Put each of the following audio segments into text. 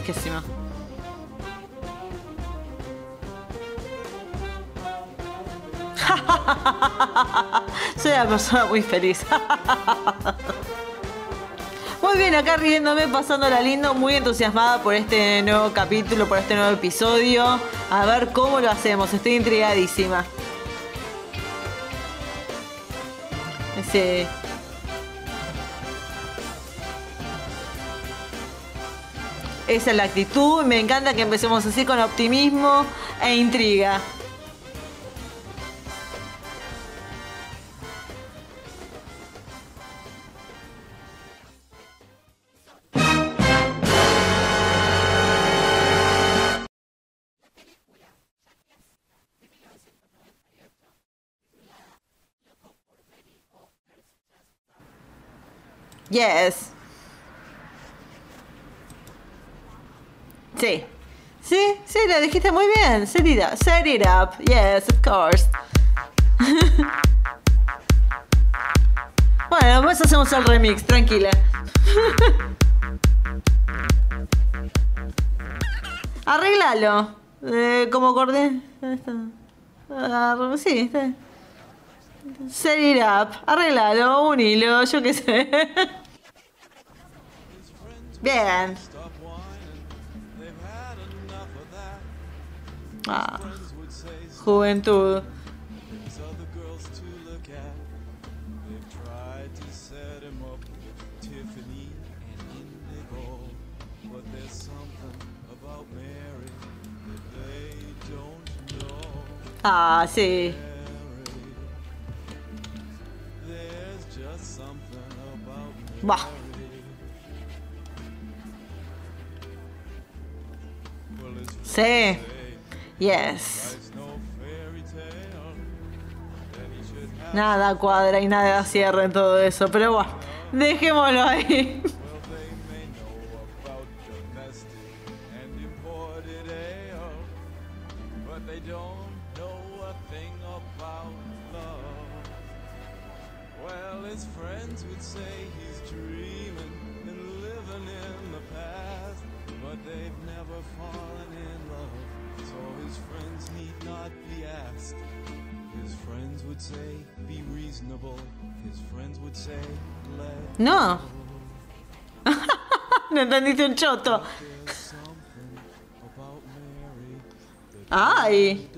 Fresquísima. Soy una persona muy feliz. Muy bien, acá riéndome, pasándola lindo, muy entusiasmada por este nuevo capítulo, por este nuevo episodio. A ver cómo lo hacemos, estoy intrigadísima. Ese. Esa es la actitud, me encanta que empecemos así con optimismo e intriga. Yes. Sí. Sí, sí, lo dijiste muy bien. Set it up. Set it up. Yes, of course. bueno, pues hacemos el remix, tranquila. Arréglalo. Eh, como acordé. Sí, está. Set it up. Arréglalo, unilo, yo qué sé. Bien. Ah, juventud. Ah, sí. Bah. Sí. Yes. Nada cuadra y nada cierra en todo eso, pero bueno, dejémoslo ahí. Let No. no entendiste un choto. about Mary. Ay.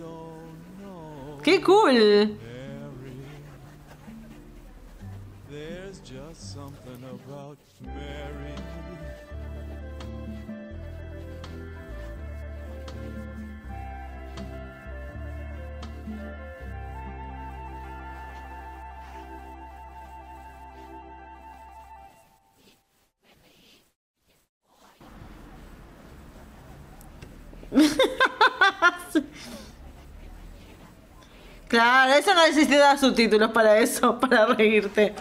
Qué cool. There's just something about Mary. Claro, eso no necesita subtítulos para eso, para reírte.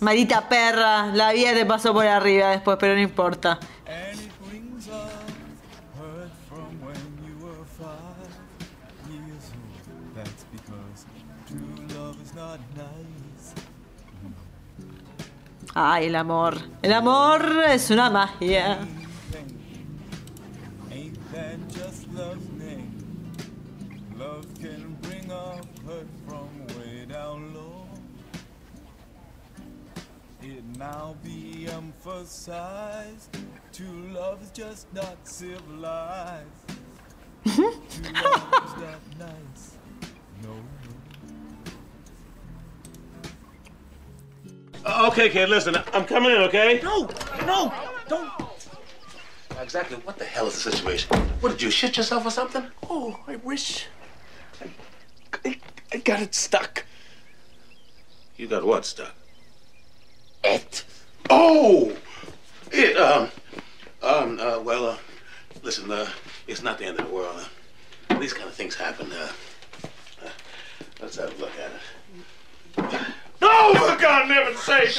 Maldita perra, la vida te pasó por arriba después, pero no importa. Ay, el amor. El amor es una magia. Now be emphasized. True love is just not civilized. True love is not nice. No, no. Uh, Okay, kid, listen, I'm coming in, okay? No, no, don't. Exactly what the hell is the situation? What did you shit yourself or something? Oh, I wish. I, I, I got it stuck. You got what stuck? It. Oh, it. Um, um. Uh, well, uh, listen. Uh, it's not the end of the world. Uh, these kind of things happen. Uh, uh, let's have a look at it. No, for God, never sake!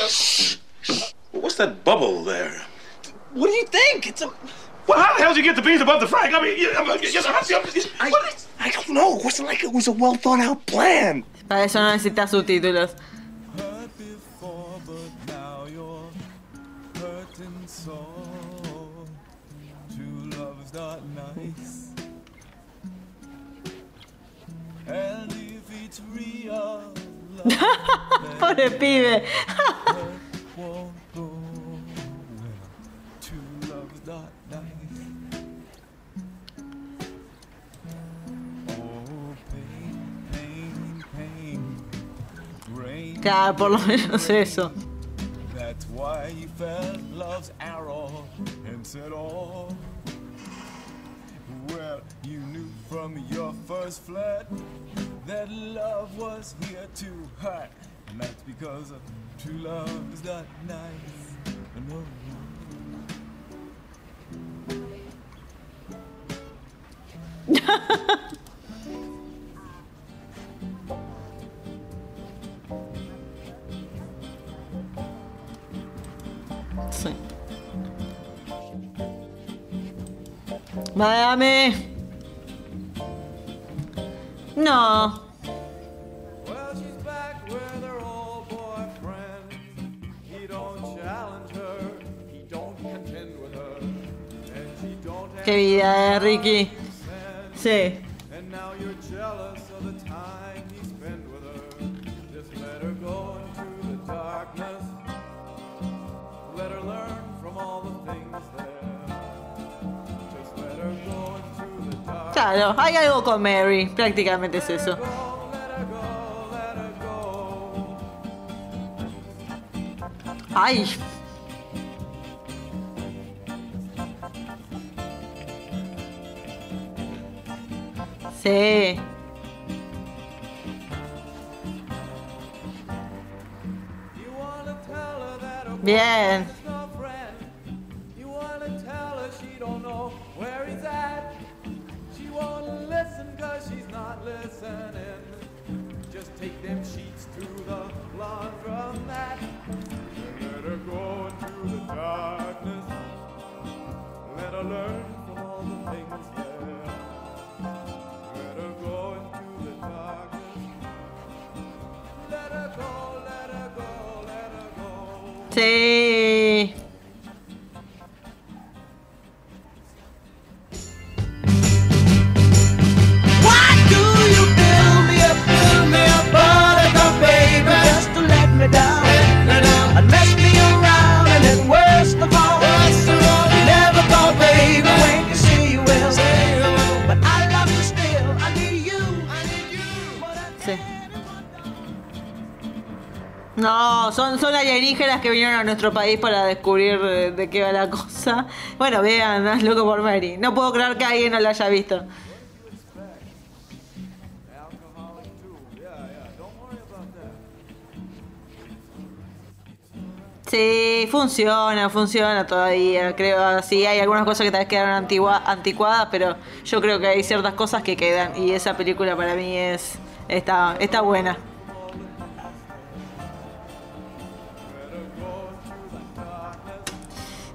Well, what's that bubble there? What do you think? It's a. Well, how the hell did you get the beans above the frying? I mean, you, I, mean, you, I- what is- I don't know. It wasn't like it was a well thought out plan. Para eso no necesitas subtítulos. pain. Rain Claro, por lo menos eso. That's why you felt love's arrow and said, Oh, from your first flirt that love was here to hurt. And that's because true love is not nice. No. Miami. Qué vida, eh, Ricky. Sí. Claro, hay algo con Mary. Prácticamente es eso. Ay. Sí. Bien. Hey. Alienígenas que vinieron a nuestro país para descubrir eh, de qué va la cosa. Bueno, vean, es loco por Mary. No puedo creer que alguien no la haya visto. Sí, funciona, funciona todavía. Creo, sí, hay algunas cosas que tal vez quedaron antigua, anticuadas, pero yo creo que hay ciertas cosas que quedan. Y esa película para mí es está, está buena.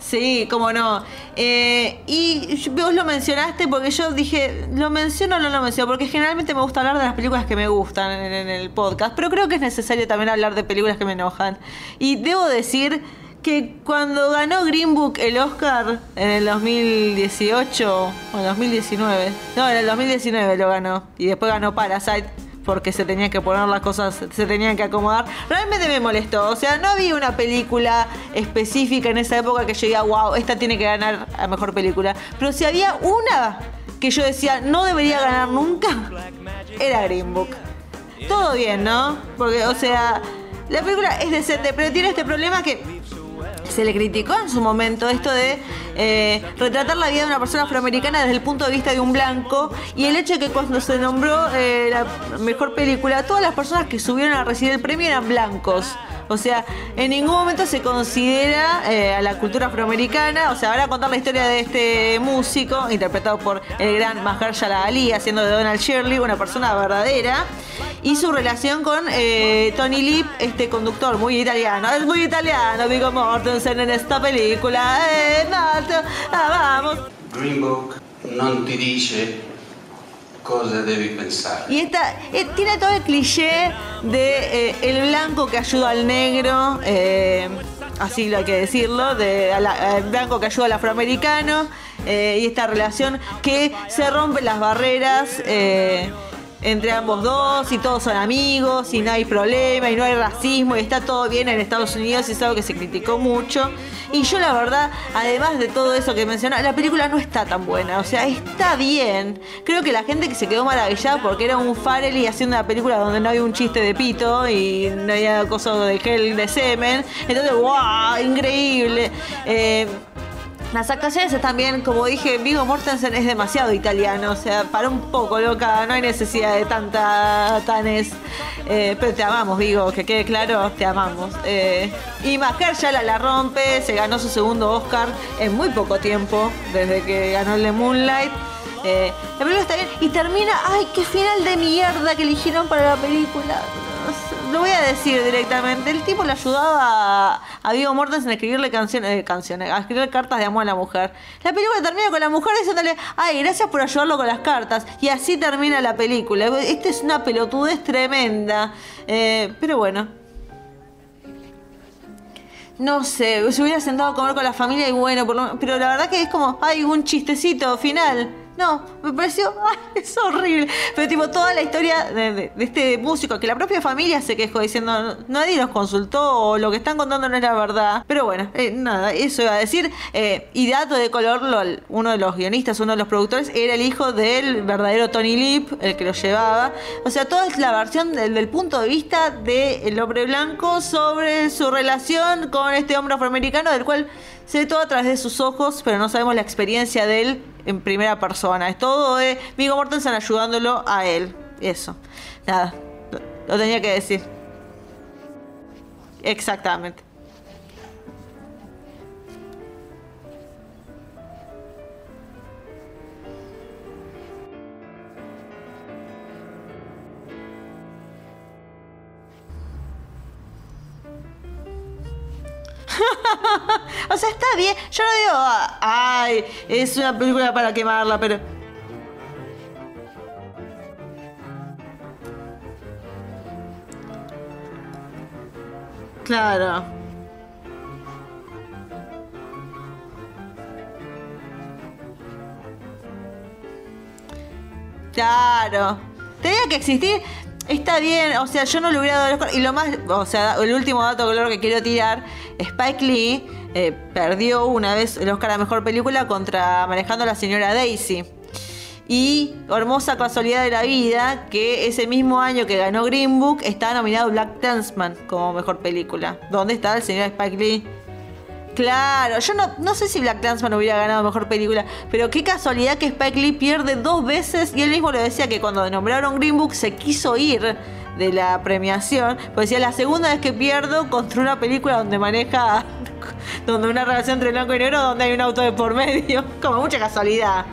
Sí, cómo no. Eh, y vos lo mencionaste porque yo dije, ¿lo menciono o no lo menciono? Porque generalmente me gusta hablar de las películas que me gustan en, en el podcast, pero creo que es necesario también hablar de películas que me enojan. Y debo decir que cuando ganó Green Book el Oscar en el 2018 o 2019, no, en el 2019 lo ganó y después ganó Parasite porque se tenían que poner las cosas, se tenían que acomodar. Realmente me molestó. O sea, no había una película específica en esa época que yo diga, wow, esta tiene que ganar a mejor película. Pero si había una que yo decía, no debería ganar nunca, era Green Book. Todo bien, ¿no? Porque, o sea, la película es decente, pero tiene este problema que se le criticó en su momento esto de eh, retratar la vida de una persona afroamericana desde el punto de vista de un blanco y el hecho de que cuando se nombró eh, la mejor película, todas las personas que subieron a recibir el premio eran blancos. O sea, en ningún momento se considera eh, a la cultura afroamericana. O sea, van a contar la historia de este músico, interpretado por el gran Mahershala Ali, haciendo de Donald Shirley, una persona verdadera. Y su relación con eh, Tony Lip, este conductor muy italiano. Es muy italiano, Vigo Mortensen en esta película. Eh, Marto, ah, vamos. Green Book non ti cosa devi pensare. Y esta eh, tiene todo el cliché de eh, el blanco que ayuda al negro, eh, así lo hay que decirlo, de la- el blanco que ayuda al afroamericano eh, y esta relación que se rompen las barreras. Entre ambos dos y todos son amigos y no hay problema y no hay racismo y está todo bien en Estados Unidos y es algo que se criticó mucho. Y yo la verdad además de todo eso que mencioné la película no está tan buena o sea está bien. Creo que la gente que se quedó maravillada porque era un Farrelly haciendo una película donde no había un chiste de pito y no había cosa de gel de semen entonces wow increíble. Eh, las actuaciones bien, como dije, Vigo Mortensen es demasiado italiano, o sea, para un poco, loca, no hay necesidad de tanta tanes. Eh, pero te amamos, Vigo, que quede claro, te amamos. Eh, y Mahershala la rompe, se ganó su segundo Oscar en muy poco tiempo, desde que ganó el de Moonlight. Eh, la película está bien y termina, ay, qué final de mierda que eligieron para la película. Lo voy a decir directamente. El tipo le ayudaba a, Vigo Mortensen a escribirle canciones, eh, canciones, a escribir cartas de amor a la mujer. La película termina con la mujer diciéndole, ay, gracias por ayudarlo con las cartas. Y así termina la película. Esta es una pelotudez tremenda. Eh, pero bueno. No sé, se hubiera sentado a comer con la familia y bueno, por lo- pero la verdad que es como, ay, un chistecito final. No, me pareció, es horrible. Pero tipo, toda la historia de, de- de este músico, que la propia familia se quejó diciendo, nadie nos consultó o lo que están contando no es la verdad. Pero bueno, eh, nada, eso iba a decir. Eh, y dato de color, lo- uno de los guionistas, uno de los productores, era el hijo del verdadero Tony Lip, el que lo llevaba. O sea, toda es la versión del, del punto de vista del hombre blanco sobre su relación con este hombre afroamericano, del cual se ve todo a través de sus ojos, pero no sabemos la experiencia de él en primera persona. Es todo de Vigo Mortensen ayudándolo a él. Eso. Nada, lo tenía que decir. Exactamente. o sea, está bien. Yo no digo, "Ah, ay, es una película para quemarla, pero. Claro. Claro. Tenía que existir. Está bien, o sea, yo no le hubiera dado el Oscar. Y lo más, o sea, el último dato color que quiero tirar, Spike Lee eh, perdió una vez el Oscar a Mejor Película contra Manejando a la Señora Daisy. Y hermosa casualidad de la vida que ese mismo año que ganó Green Book está nominado Black Dance como mejor película. ¿Dónde está el señor Spike Lee? Claro, yo no, no sé si Black Clansman hubiera ganado mejor película, pero qué casualidad que Spike Lee pierde dos veces y él mismo lo decía que cuando nombraron Green Book se quiso ir de la premiación, pues decía la segunda vez que pierdo contra una película donde maneja, donde una relación entre blanco y negro, donde hay un auto de por medio, como mucha casualidad.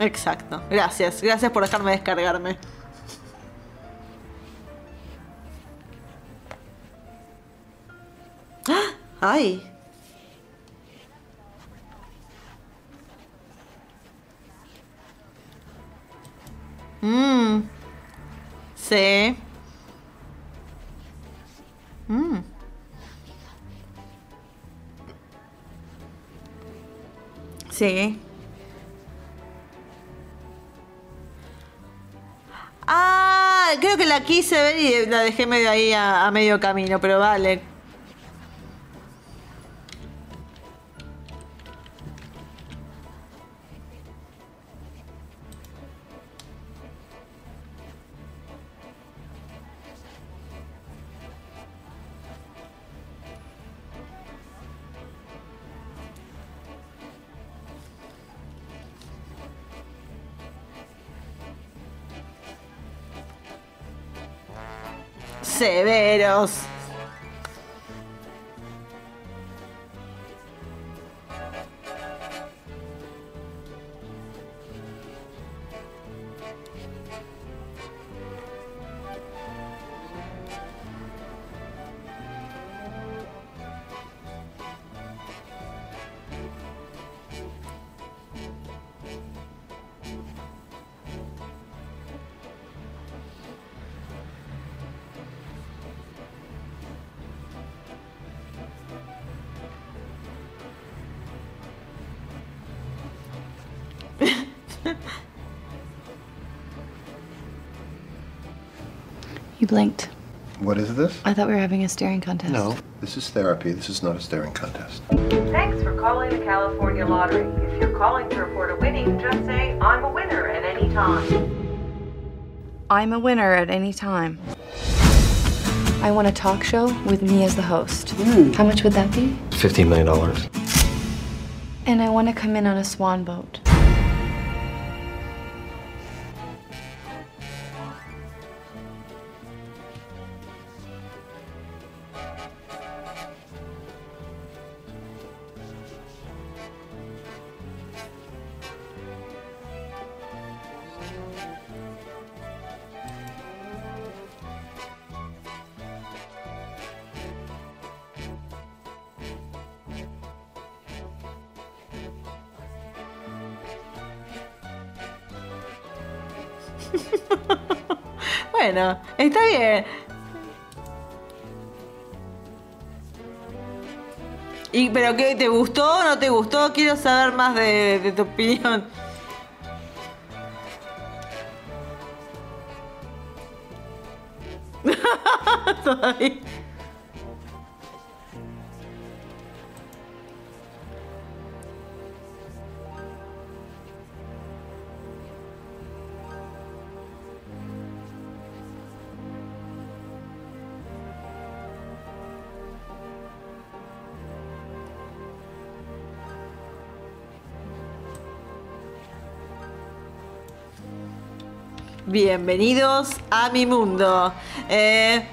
Exacto. Gracias. Gracias por dejarme descargarme. ¡Ah! ¡Ay! Mmm. Sí. Mmm. Sí. Ah, creo que la quise ver y la dejé medio ahí a, a medio camino, pero vale. Severos. Blinked. What is this? I thought we were having a staring contest. No, this is therapy. This is not a staring contest. Thanks for calling the California Lottery. If you're calling to report a winning, just say, I'm a winner at any time. I'm a winner at any time. I want a talk show with me as the host. Hmm. How much would that be? $15 million. And I want to come in on a swan boat. Bueno, está bien. ¿Y pero qué? ¿Te gustó o no te gustó? Quiero saber más de, de tu opinión. Bienvenidos a mi mundo. Eh,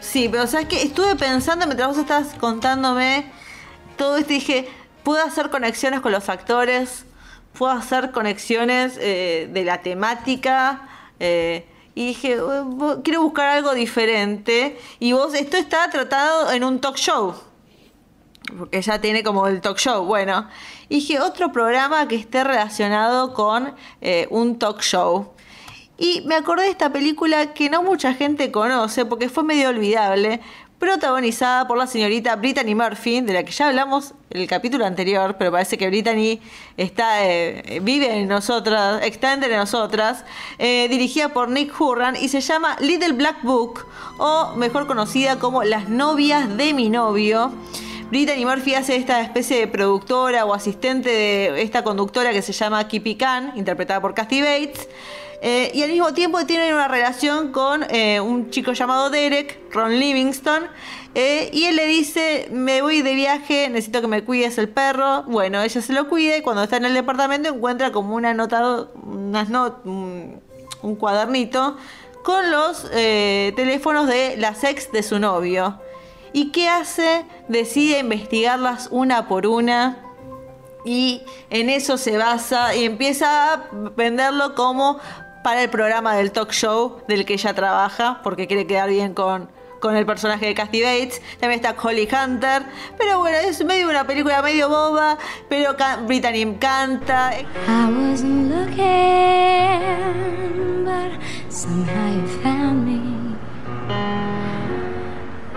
Sí, pero sabes que estuve pensando mientras vos estabas contándome todo esto y dije, puedo hacer conexiones con los actores, puedo hacer conexiones eh, de la temática. eh, y dije, "Eh, bu- quiero buscar algo diferente. Y vos, esto está tratado en un talk show. porque ya tiene como el talk show. Bueno, dije otro programa que esté relacionado con eh, un talk show. Y me acordé de esta película que no mucha gente conoce porque fue medio olvidable, protagonizada por la señorita Brittany Murphy, de la que ya hablamos en el capítulo anterior, pero parece que Brittany está, eh, vive en nosotras, está entre nosotras, eh, dirigida por Nick Hurran y se llama Little Black Book, o mejor conocida como Las novias de mi novio. Brittany Murphy hace esta especie de productora o asistente de esta conductora que se llama Kippy Khan, interpretada por Kathy Bates. Eh, y al mismo tiempo tienen una relación con eh, un chico llamado Derek, Ron Livingston. eh, y él le dice, me voy de viaje, necesito que me cuides el perro. Bueno, ella se lo cuida y cuando está en el departamento encuentra como una nota, unas not- un, cuadernito con los teléfonos de las ex de su novio. ¿Y qué hace? Decide investigarlas una por una y en eso se basa y empieza a venderlo como para el programa del talk show del que ella trabaja porque quiere quedar bien con, con el personaje de Kathy Bates. También está Holly Hunter. Pero bueno, es medio una película medio boba, pero ca- Brittany canta.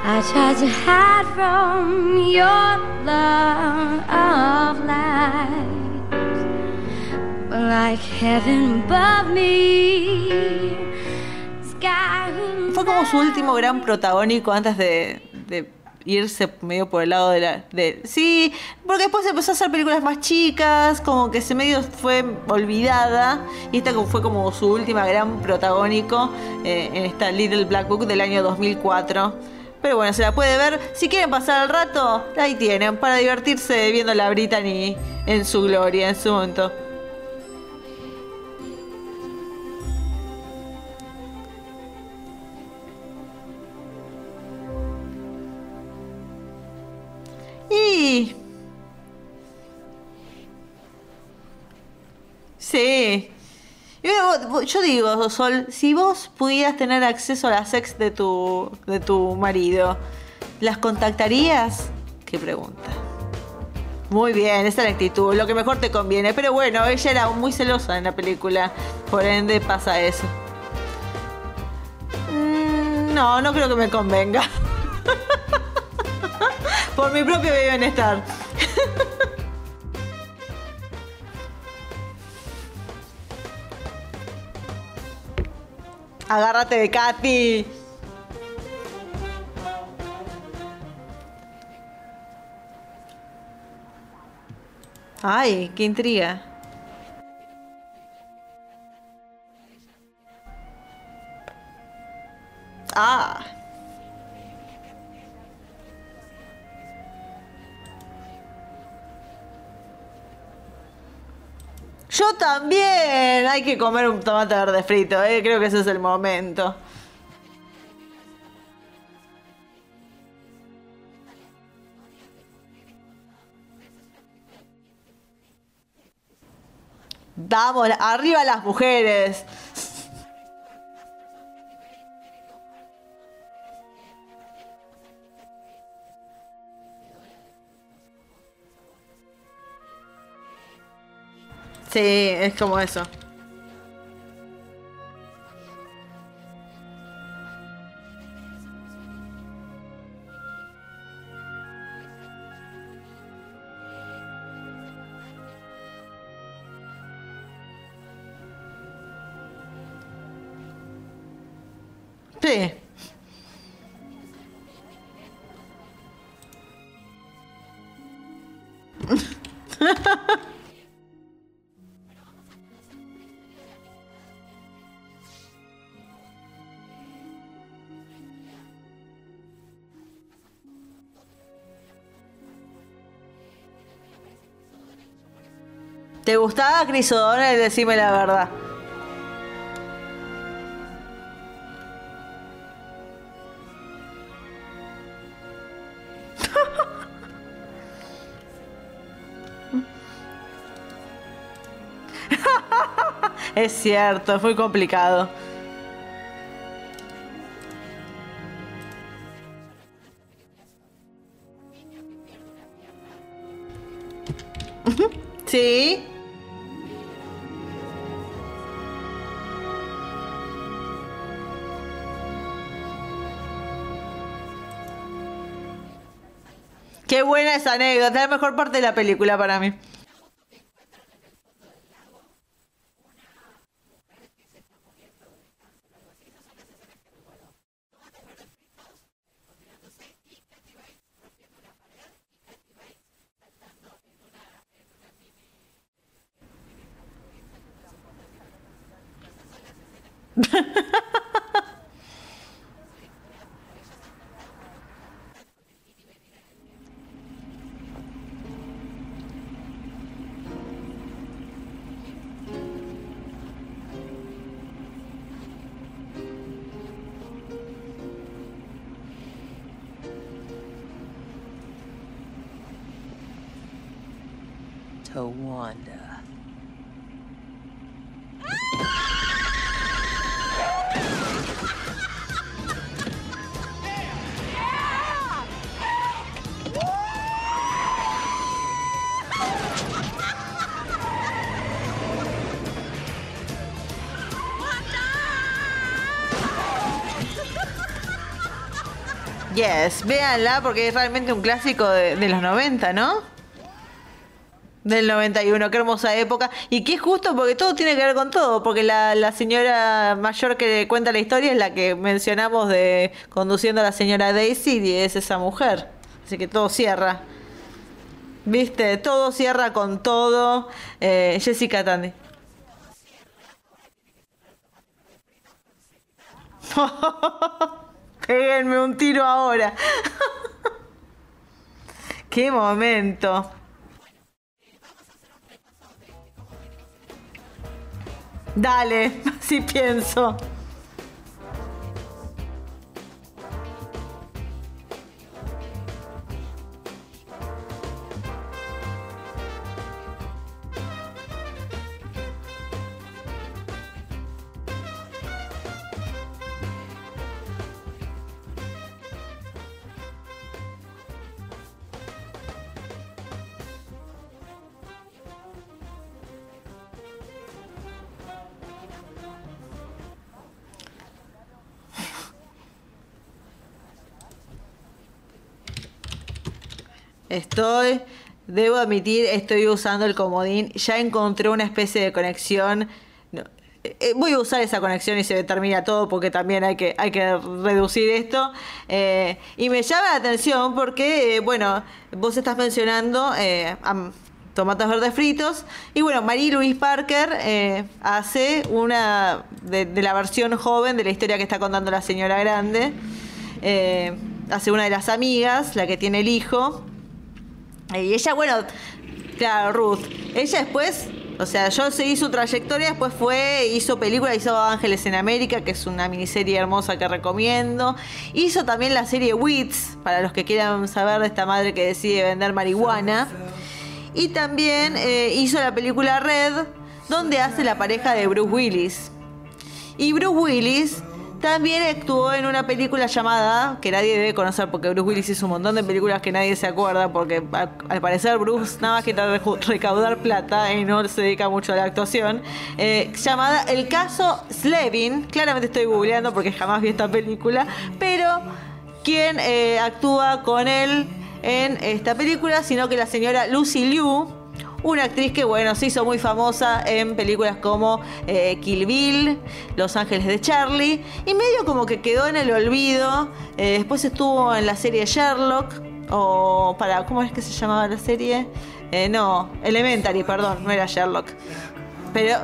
I tried to hide from your love of but like heaven above me, Fue como su último gran protagónico antes de, de irse medio por el lado de la... De, sí, porque después empezó a hacer películas más chicas, como que se medio fue olvidada, y esta fue como su última gran protagónico eh, en esta Little Black Book del año 2004. Pero bueno, se la puede ver. Si quieren pasar el rato, ahí tienen, para divertirse viendo la Brittany en su gloria, en su momento. Sí. Yo, yo digo, Sol, si vos pudieras tener acceso a las ex de tu, de tu marido, ¿las contactarías? Qué pregunta. Muy bien, esa es la actitud, lo que mejor te conviene. Pero bueno, ella era muy celosa en la película, por ende pasa eso. Mm, no, no creo que me convenga. por mi propio bienestar. Agárrate de Katy. Ay, qué intriga. También. Hay que comer un tomate verde frito, eh. Creo que ese es el momento. Vamos, arriba las mujeres. Sí, es como eso. ¿Te gustaba Chris O'Donnell? Decime la verdad. es cierto, es muy complicado. Sí. Qué buena esa anécdota, es la mejor parte de la película para mí. Yes, véanla porque es realmente un clásico de, los 90, ¿no? Del 91, qué hermosa época. Y qué justo porque todo tiene que ver con todo, porque la, la señora mayor que cuenta la historia es la que mencionamos de conduciendo a la señora Daisy y es esa mujer. Así que todo cierra. ¿Viste? Todo cierra con todo. Eh, Jessica Tandy. Péguenme un tiro ahora. Qué momento. Dale, así pienso. Estoy, debo admitir, estoy usando el comodín. Ya encontré una especie de conexión. Eh, voy a usar esa conexión y se termina todo porque también hay que, hay que reducir esto. Eh, y me llama la atención porque, eh, bueno, vos estás mencionando eh, tomates verdes fritos. Y bueno, Marie Louise Parker hace una de, la versión joven de la historia que está contando la señora grande. Hace una de las amigas, la que tiene el hijo. Y ella, bueno, claro, Ruth. Ella después, o sea, yo seguí su trayectoria, después fue, hizo película, hizo Ángeles en América, que es una miniserie hermosa que recomiendo. Hizo también la serie Wits, para los que quieran saber de esta madre que decide vender marihuana. Y también eh, hizo la película Red, donde hace la pareja de Bruce Willis. Y Bruce Willis también actuó en una película llamada, que nadie debe conocer porque Bruce Willis hizo un montón de películas que nadie se acuerda porque al, parecer Bruce nada más que recaudar plata y no se dedica mucho a la actuación, eh, llamada El caso Slevin, claramente estoy googleando porque jamás vi esta película, pero quien eh, actúa con él en esta película, sino que la señora Lucy Liu, una actriz que, bueno, se hizo muy famosa en películas como eh, Kill Bill, Los Ángeles de Charlie, y medio como que quedó en el olvido. Eh, después estuvo en la serie Sherlock, o para, ¿cómo es que se llamaba la serie? Eh, no, Elementary, perdón, no era Sherlock. Pero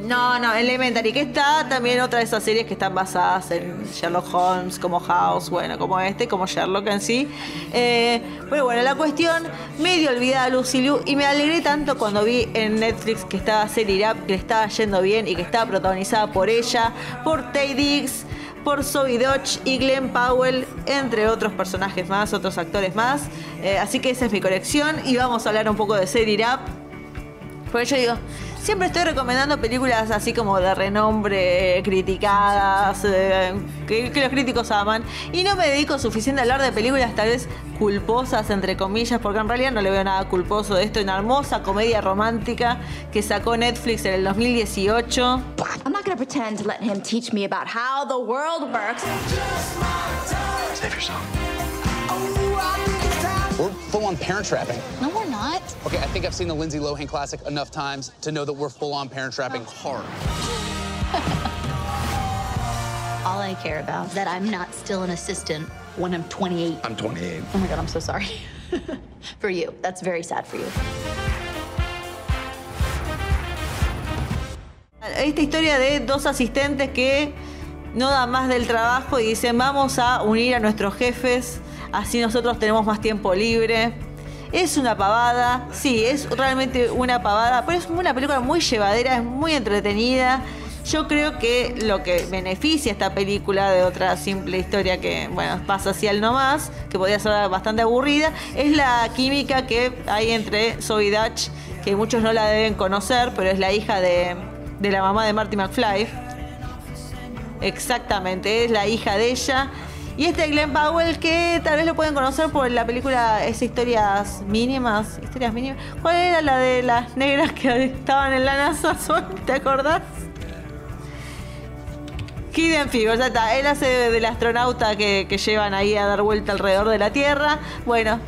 no, no, Elementary, que está también otra de esas series que están basadas en Sherlock Holmes, como House, bueno, como este, como Sherlock en sí. Eh, pero bueno, la cuestión, medio olvidada Lucy Liu, y me alegré tanto cuando vi en Netflix que estaba Up, que le estaba yendo bien y que estaba protagonizada por ella, por Tay Diggs, por Zoe Dodge y Glenn Powell, entre otros personajes más, otros actores más. Eh, así que esa es mi colección y vamos a hablar un poco de It Up. Por eso digo, siempre estoy recomendando películas así como de renombre, criticadas, eh, que, que los críticos aman. Y no me dedico suficiente a hablar de películas tal vez culposas, entre comillas, porque en realidad no le veo nada culposo de esto. Una hermosa comedia romántica que sacó Netflix en el 2018. I'm not gonna pretend to let him teach me about how the world works. Save yourself. We're full on parent trapping. No, we're not. Okay, I think I've seen the Lindsay Lohan classic enough times to know that we're full on parent trapping hard. All I care about is that I'm not still an assistant when I'm 28. I'm 28. Oh my god, I'm so sorry. for you. That's very sad for you. Esta historia de dos asistentes que no dan más del trabajo y dicen vamos a unir a nuestros jefes, así nosotros tenemos más tiempo libre. Es una pavada, sí, es realmente una pavada, pero es una película muy llevadera, es muy entretenida. Yo creo que lo que beneficia esta película de otra simple historia que, bueno, pasa hacia el nomás, que podría ser bastante aburrida, es la química que hay entre Zoe Dutch, que muchos no la deben conocer, pero es la hija de, de la mamá de Marty McFly. Exactamente, es la hija de ella. Y este Glenn Powell que tal vez lo pueden conocer por la película Es Historias Mínimas. Historias Mínimas. ¿Cuál era la de las negras que estaban en la NASA? ¿Te acordás? Hidden Figures, ya está. Él hace de- del astronauta que llevan ahí a dar vuelta alrededor de la Tierra. Bueno,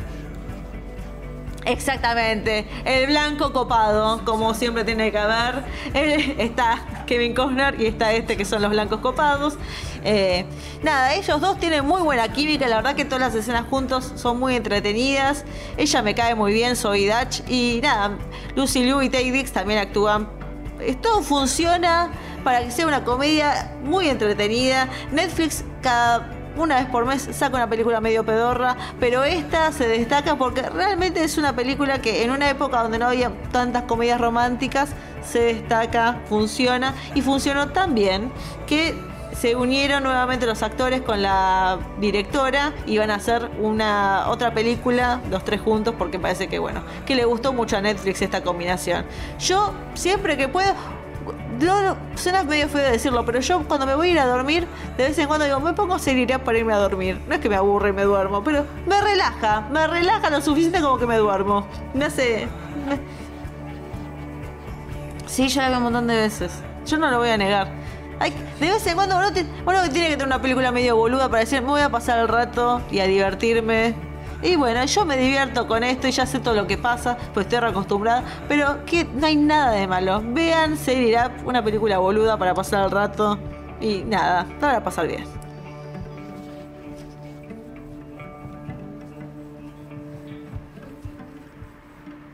Exactamente, el blanco copado, como siempre tiene que haber. Él- está Kevin Costner y está este que son los blancos copados. Eh, nada, ellos dos tienen muy buena química, la verdad que todas las escenas juntos son muy entretenidas. Ella me cae muy bien, soy Dutch. Y nada, Lucy Liu y Tay Dix también actúan. Eh, Todo funciona para que sea una comedia muy entretenida. Netflix cada una vez por mes saca una película medio pedorra, pero esta se destaca porque realmente es una película que en una época donde no había tantas comedias románticas se destaca, funciona y funcionó tan bien que se unieron nuevamente los actores con la directora y van a hacer una otra película los tres juntos porque parece que bueno, que le gustó mucho a Netflix esta combinación. Yo siempre que puedo no, no, suena medio feo decirlo, pero yo cuando me voy a ir a dormir, de vez en cuando digo, me pongo seguirá para irme a dormir. No es que me aburre y me duermo, pero me relaja, me relaja lo suficiente como que me duermo. Me hace. Sí, ya la veo un montón de veces. Yo no lo voy a negar. De vez en cuando uno tiene que tener una película medio boluda para decir, me voy a pasar el rato y a divertirme. Y bueno, yo me divierto con esto y ya sé todo lo que pasa, pues estoy reacostumbrada. Pero que no hay nada de malo. Vean Set It Up, una película boluda para pasar el rato. Y nada, para pasar bien.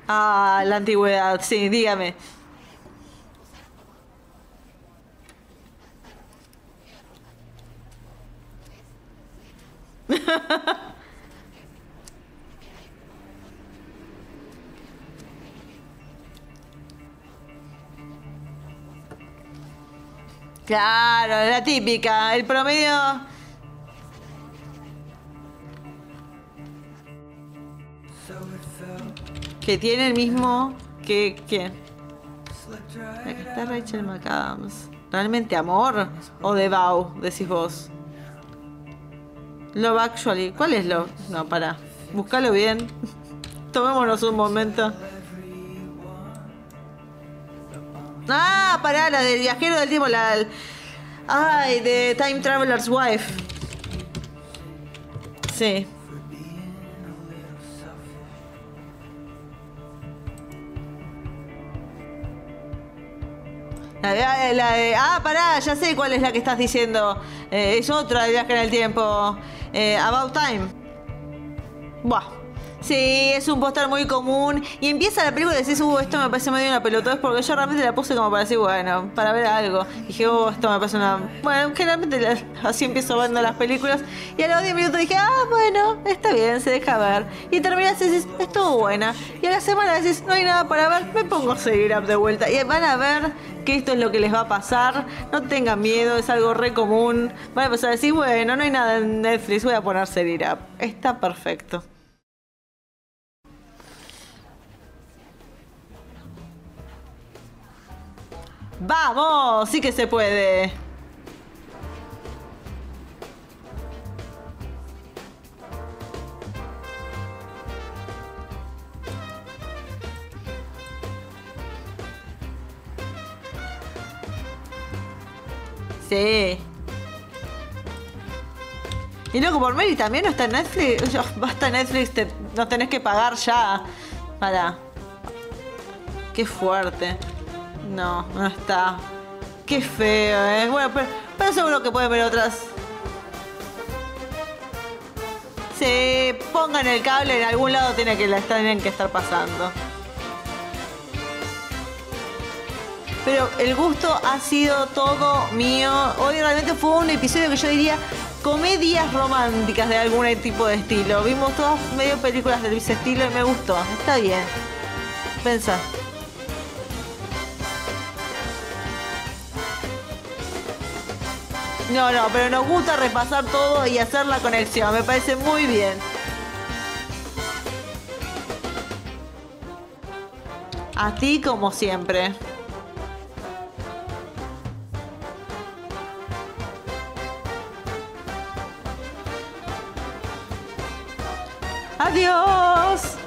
Ah, la antigüedad, sí, dígame. Claro, la típica, el promedio. Que tiene el mismo que. ¿Quién? Está Rachel McAdams. ¿Realmente amor? ¿O de Bow? Decís vos. Love Actually. ¿Cuál es Love? No, para. Búscalo bien. Tomémonos un momento. Pará, la del viajero del tiempo, la. Ay, de Time Traveler's Wife. Sí. La de, la de- ah, pará, ya sé cuál es la que estás diciendo. Eh, es otra de viaje en el tiempo. Eh, About Time. Buah. Sí, es un póster muy común. Y empieza la película y decís, uh, esto me parece medio una pelotudez porque yo realmente la puse como para decir, bueno, para ver algo. Y dije, oh, esto me parece una. Bueno, generalmente la- así empiezo viendo las películas. Y a los 10 minutos dije, ah, bueno, está bien, se deja ver. Y terminas y decís, estuvo buena. Y a la semana decís, no hay nada para ver, me pongo a seguir up de vuelta. Y van a ver que esto es lo que les va a pasar. No tengan miedo, es algo re común. Van a empezar a decir, bueno, no hay nada en Netflix, voy a poner seguir up. Está perfecto. Vamos, sí que se puede. Sí. Y loco, por Mary también no está en Netflix. Yo, Basta Netflix, te- no tenés que pagar ya. Para. Qué fuerte. No, no está. Qué feo, eh. Bueno, pero, seguro que pueden ver otras. Sí, pongan el cable en algún lado tiene que tienen que estar pasando. Pero el gusto ha sido todo mío. Hoy realmente fue un episodio que yo diría comedias románticas de algún tipo de estilo. Vimos todas medio películas de ese estilo y me gustó. Está bien. Pensa. No, no, pero nos gusta repasar todo y hacer la conexión. Me parece muy bien. A ti como siempre. Adiós.